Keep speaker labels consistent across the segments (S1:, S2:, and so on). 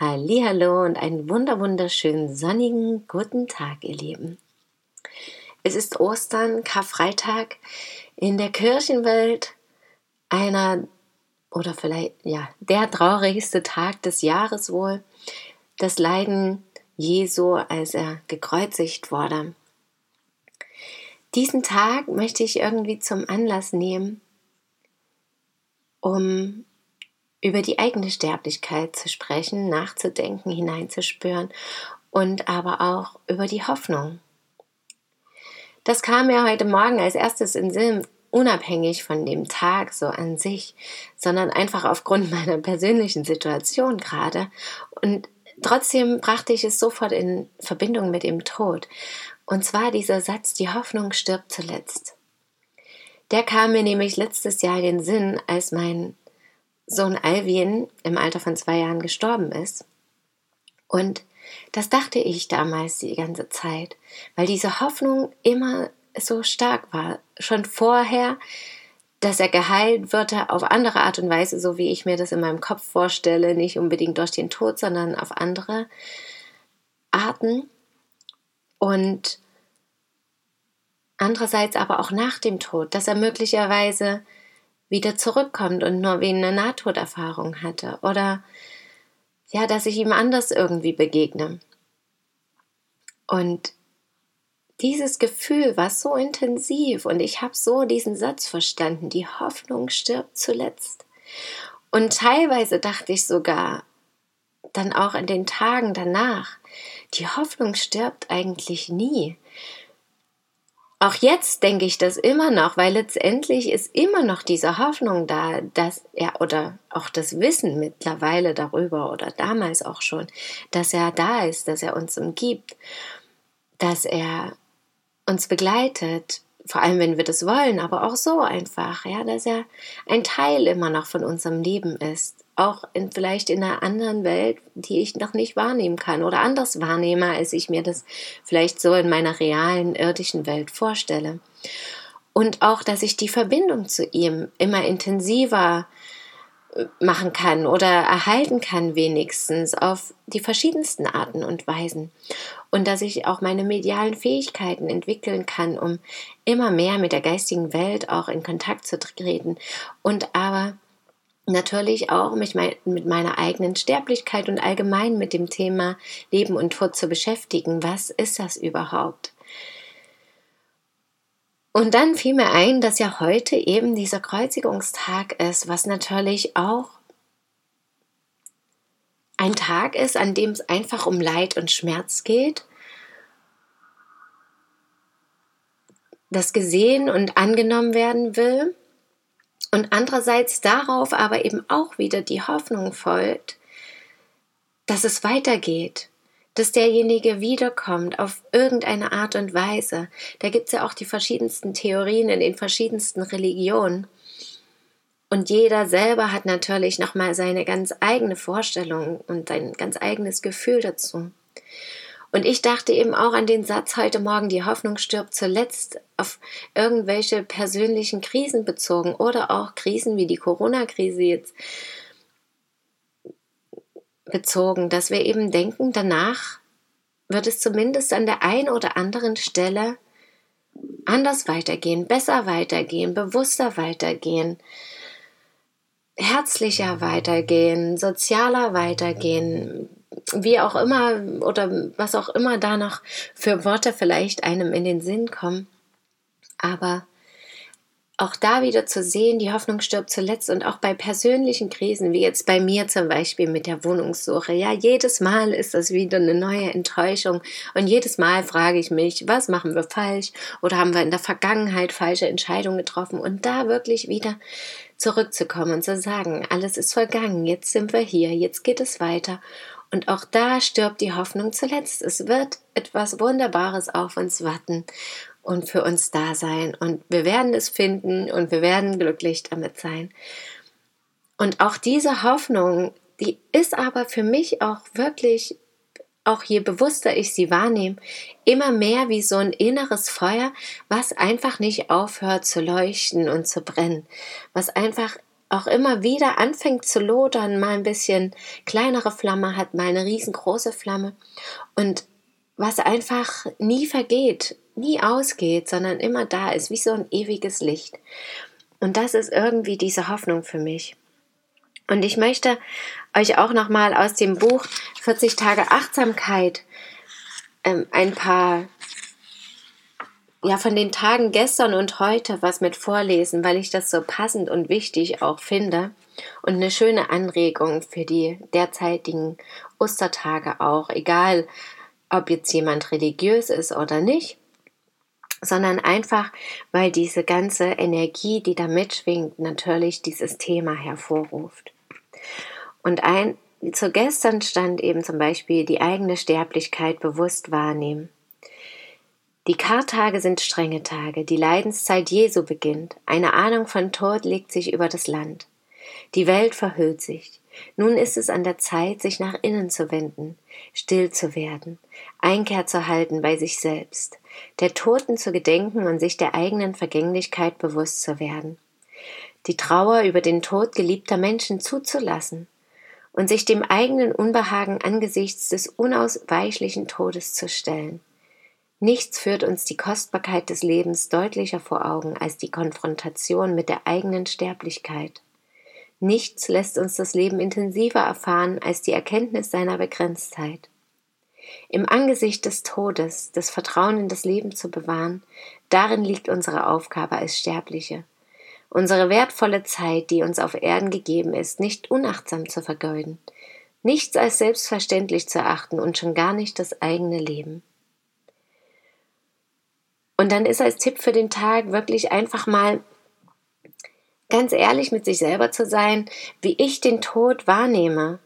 S1: Hallo und einen wunder wunderschönen sonnigen guten Tag, ihr Lieben. Es ist Ostern, Karfreitag in der Kirchenwelt einer oder vielleicht ja der traurigste Tag des Jahres wohl, das Leiden Jesu, als er gekreuzigt wurde. Diesen Tag möchte ich irgendwie zum Anlass nehmen, um über die eigene Sterblichkeit zu sprechen, nachzudenken, hineinzuspüren und aber auch über die Hoffnung. Das kam mir heute Morgen als erstes in Sinn, unabhängig von dem Tag so an sich, sondern einfach aufgrund meiner persönlichen Situation gerade. Und trotzdem brachte ich es sofort in Verbindung mit dem Tod. Und zwar dieser Satz, die Hoffnung stirbt zuletzt. Der kam mir nämlich letztes Jahr in den Sinn, als mein Sohn Alvin im Alter von zwei Jahren gestorben ist. Und das dachte ich damals die ganze Zeit, weil diese Hoffnung immer so stark war. Schon vorher, dass er geheilt würde auf andere Art und Weise, so wie ich mir das in meinem Kopf vorstelle, nicht unbedingt durch den Tod, sondern auf andere Arten. Und andererseits aber auch nach dem Tod, dass er möglicherweise wieder zurückkommt und nur wie eine Nahtoderfahrung hatte oder ja, dass ich ihm anders irgendwie begegne. Und dieses Gefühl war so intensiv und ich habe so diesen Satz verstanden, die Hoffnung stirbt zuletzt. Und teilweise dachte ich sogar, dann auch in den Tagen danach, die Hoffnung stirbt eigentlich nie. Auch jetzt denke ich das immer noch, weil letztendlich ist immer noch diese Hoffnung da, dass er oder auch das Wissen mittlerweile darüber oder damals auch schon, dass er da ist, dass er uns umgibt, dass er uns begleitet, vor allem wenn wir das wollen, aber auch so einfach, ja, dass er ein Teil immer noch von unserem Leben ist, auch in, vielleicht in einer anderen Welt, die ich noch nicht wahrnehmen kann oder anders wahrnehme, als ich mir das vielleicht so in meiner realen irdischen Welt vorstelle. Und auch, dass ich die Verbindung zu ihm immer intensiver äh, machen kann oder erhalten kann wenigstens auf die verschiedensten Arten und Weisen und dass ich auch meine medialen Fähigkeiten entwickeln kann, um immer mehr mit der geistigen Welt auch in Kontakt zu treten und aber natürlich auch mich mit meiner eigenen Sterblichkeit und allgemein mit dem Thema Leben und Tod zu beschäftigen. Was ist das überhaupt? Und dann fiel mir ein, dass ja heute eben dieser Kreuzigungstag ist, was natürlich auch ein Tag ist, an dem es einfach um Leid und Schmerz geht, das gesehen und angenommen werden will und andererseits darauf aber eben auch wieder die Hoffnung folgt, dass es weitergeht, dass derjenige wiederkommt auf irgendeine Art und Weise. Da gibt es ja auch die verschiedensten Theorien in den verschiedensten Religionen. Und jeder selber hat natürlich nochmal seine ganz eigene Vorstellung und ein ganz eigenes Gefühl dazu. Und ich dachte eben auch an den Satz heute Morgen, die Hoffnung stirbt zuletzt auf irgendwelche persönlichen Krisen bezogen oder auch Krisen wie die Corona-Krise jetzt bezogen, dass wir eben denken, danach wird es zumindest an der einen oder anderen Stelle anders weitergehen, besser weitergehen, bewusster weitergehen, herzlicher weitergehen, sozialer weitergehen, wie auch immer oder was auch immer da noch für Worte vielleicht einem in den Sinn kommen. Aber auch da wieder zu sehen, die Hoffnung stirbt zuletzt und auch bei persönlichen Krisen, wie jetzt bei mir zum Beispiel mit der Wohnungssuche. Ja, jedes Mal ist das wieder eine neue Enttäuschung und jedes Mal frage ich mich, was machen wir falsch oder haben wir in der Vergangenheit falsche Entscheidungen getroffen und da wirklich wieder zurückzukommen und zu sagen, alles ist vergangen, jetzt sind wir hier, jetzt geht es weiter Und auch da stirbt die Hoffnung zuletzt. Es wird etwas Wunderbares auf uns warten und für uns da sein. Und wir werden es finden und wir werden glücklich damit sein. Und auch diese Hoffnung, die ist aber für mich auch wirklich, auch je bewusster ich sie wahrnehme, immer mehr wie so ein inneres Feuer, was einfach nicht aufhört zu leuchten und zu brennen, was einfach auch immer wieder anfängt zu lodern, mal ein bisschen kleinere Flamme hat, mal eine riesengroße Flamme und was einfach nie vergeht, nie ausgeht, sondern immer da ist, wie so ein ewiges Licht. Und das ist irgendwie diese Hoffnung für mich. Und ich möchte euch auch nochmal aus dem Buch 40 Tage Achtsamkeit ähm, ein paar ja von den Tagen gestern und heute was mit vorlesen, weil ich das so passend und wichtig auch finde und eine schöne Anregung für die derzeitigen Ostertage auch, egal ob jetzt jemand religiös ist oder nicht, sondern einfach, weil diese ganze Energie, die da mitschwingt, natürlich dieses Thema hervorruft. Und ein, zu gestern stand eben zum Beispiel die eigene Sterblichkeit bewusst wahrnehmen. Die Kartage sind strenge Tage, die Leidenszeit Jesu beginnt, eine Ahnung von Tod legt sich über das Land. Die Welt verhüllt sich. Nun ist es an der Zeit, sich nach innen zu wenden, still zu werden, Einkehr zu halten bei sich selbst, der Toten zu gedenken und sich der eigenen Vergänglichkeit bewusst zu werden, die Trauer über den Tod geliebter Menschen zuzulassen und sich dem eigenen Unbehagen angesichts des unausweichlichen Todes zu stellen. Nichts führt uns die Kostbarkeit des Lebens deutlicher vor Augen als die Konfrontation mit der eigenen Sterblichkeit. Nichts lässt uns das Leben intensiver erfahren als die Erkenntnis seiner Begrenztheit. Im Angesicht des Todes das Vertrauen in das Leben zu bewahren, darin liegt unsere Aufgabe als Sterbliche. Unsere wertvolle Zeit, die uns auf Erden gegeben ist, nicht unachtsam zu vergeuden, nichts als selbstverständlich zu achten und schon gar nicht das eigene Leben. Und dann ist als Tipp für den Tag wirklich einfach mal ganz ehrlich mit sich selber zu sein, wie ich den Tod wahrnehme.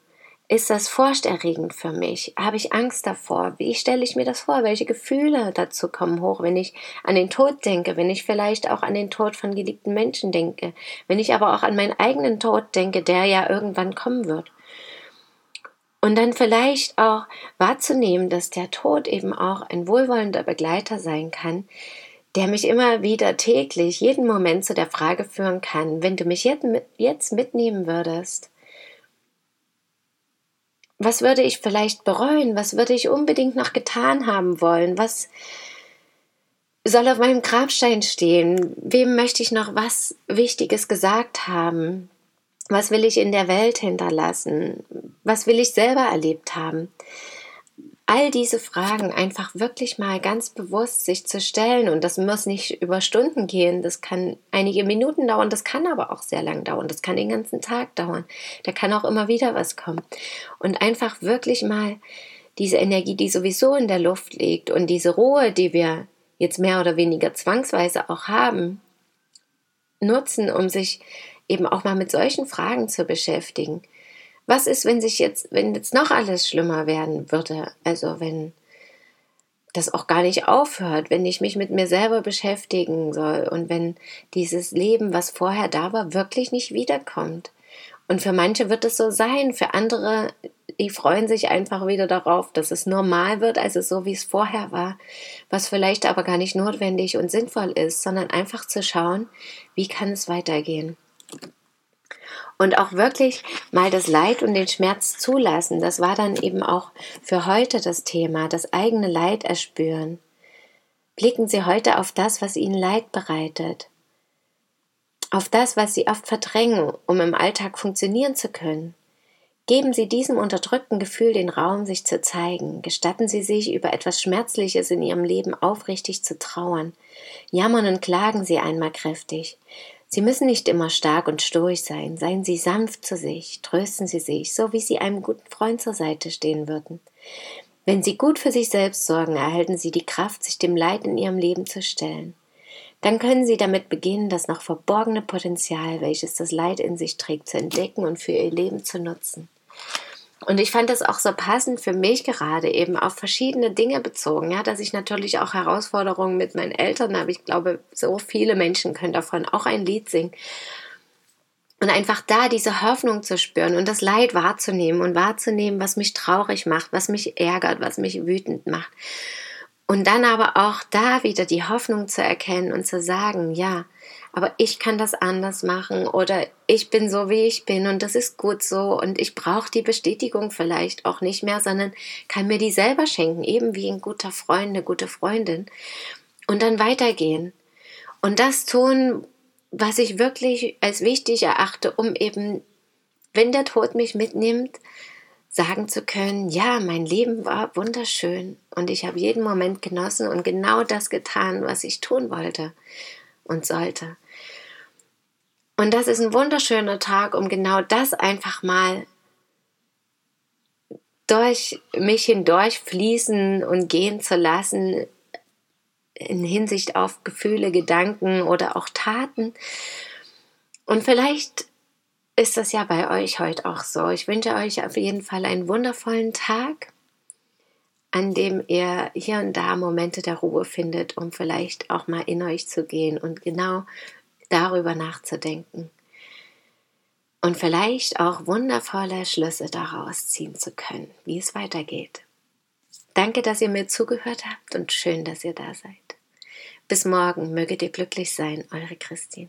S1: Ist das furchterregend für mich? Habe ich Angst davor? Wie stelle ich mir das vor? Welche Gefühle dazu kommen hoch, wenn ich an den Tod denke, wenn ich vielleicht auch an den Tod von geliebten Menschen denke, wenn ich aber auch an meinen eigenen Tod denke, der ja irgendwann kommen wird? Und dann vielleicht auch wahrzunehmen, dass der Tod eben auch ein wohlwollender Begleiter sein kann, der mich immer wieder täglich, jeden Moment zu der Frage führen kann, wenn du mich jetzt mitnehmen würdest, was würde ich vielleicht bereuen? Was würde ich unbedingt noch getan haben wollen? Was soll auf meinem Grabstein stehen? Wem möchte ich noch was Wichtiges gesagt haben? Was will ich in der Welt hinterlassen? Was will ich selber erlebt haben? All diese Fragen einfach wirklich mal ganz bewusst sich zu stellen. Und das muss nicht über Stunden gehen, das kann einige Minuten dauern, das kann aber auch sehr lang dauern, das kann den ganzen Tag dauern, da kann auch immer wieder was kommen. Und einfach wirklich mal diese Energie, die sowieso in der Luft liegt und diese Ruhe, die wir jetzt mehr oder weniger zwangsweise auch haben, nutzen, um sich eben auch mal mit solchen Fragen zu beschäftigen. Was ist, wenn sich jetzt, wenn jetzt noch alles schlimmer werden würde? Also wenn das auch gar nicht aufhört, wenn ich mich mit mir selber beschäftigen soll und wenn dieses Leben, was vorher da war, wirklich nicht wiederkommt. Und für manche wird es so sein, für andere, die freuen sich einfach wieder darauf, dass es normal wird, also so wie es vorher war, was vielleicht aber gar nicht notwendig und sinnvoll ist, sondern einfach zu schauen, wie kann es weitergehen und auch wirklich mal das Leid und den Schmerz zulassen. Das war dann eben auch für heute das Thema, das eigene Leid erspüren. Blicken Sie heute auf das, was Ihnen Leid bereitet, auf das, was Sie oft verdrängen, um im Alltag funktionieren zu können. Geben Sie diesem unterdrückten Gefühl den Raum, sich zu zeigen. Gestatten Sie sich, über etwas Schmerzliches in Ihrem Leben aufrichtig zu trauern. Jammern und klagen Sie einmal kräftig. Sie müssen nicht immer stark und stoisch sein. Seien Sie sanft zu sich, trösten Sie sich, so wie Sie einem guten Freund zur Seite stehen würden. Wenn Sie gut für sich selbst sorgen, erhalten Sie die Kraft, sich dem Leid in Ihrem Leben zu stellen. Dann können Sie damit beginnen, das noch verborgene Potenzial, welches das Leid in sich trägt, zu entdecken und für Ihr Leben zu nutzen. Und ich fand das auch so passend für mich gerade eben auf verschiedene Dinge bezogen, ja, dass ich natürlich auch Herausforderungen mit meinen Eltern habe. Ich glaube, so viele Menschen können davon auch ein Lied singen. Und einfach da diese Hoffnung zu spüren und das Leid wahrzunehmen und wahrzunehmen, was mich traurig macht, was mich ärgert, was mich wütend macht. Und dann aber auch da wieder die Hoffnung zu erkennen und zu sagen, ja, aber ich kann das anders machen oder ich bin so, wie ich bin und das ist gut so und ich brauche die Bestätigung vielleicht auch nicht mehr, sondern kann mir die selber schenken, eben wie ein guter Freund, eine gute Freundin und dann weitergehen. Und das tun, was ich wirklich als wichtig erachte, um eben, wenn der Tod mich mitnimmt, sagen zu können, ja, mein Leben war wunderschön und ich habe jeden Moment genossen und genau das getan, was ich tun wollte und sollte. Und das ist ein wunderschöner Tag, um genau das einfach mal durch mich hindurch fließen und gehen zu lassen in Hinsicht auf Gefühle, Gedanken oder auch Taten. Und vielleicht ist das ja bei euch heute auch so. Ich wünsche euch auf jeden Fall einen wundervollen Tag, an dem ihr hier und da Momente der Ruhe findet, um vielleicht auch mal in euch zu gehen und genau darüber nachzudenken. Und vielleicht auch wundervolle Schlüsse daraus ziehen zu können, wie es weitergeht. Danke, dass ihr mir zugehört habt und schön, dass ihr da seid. Bis morgen möget ihr glücklich sein, eure Christine.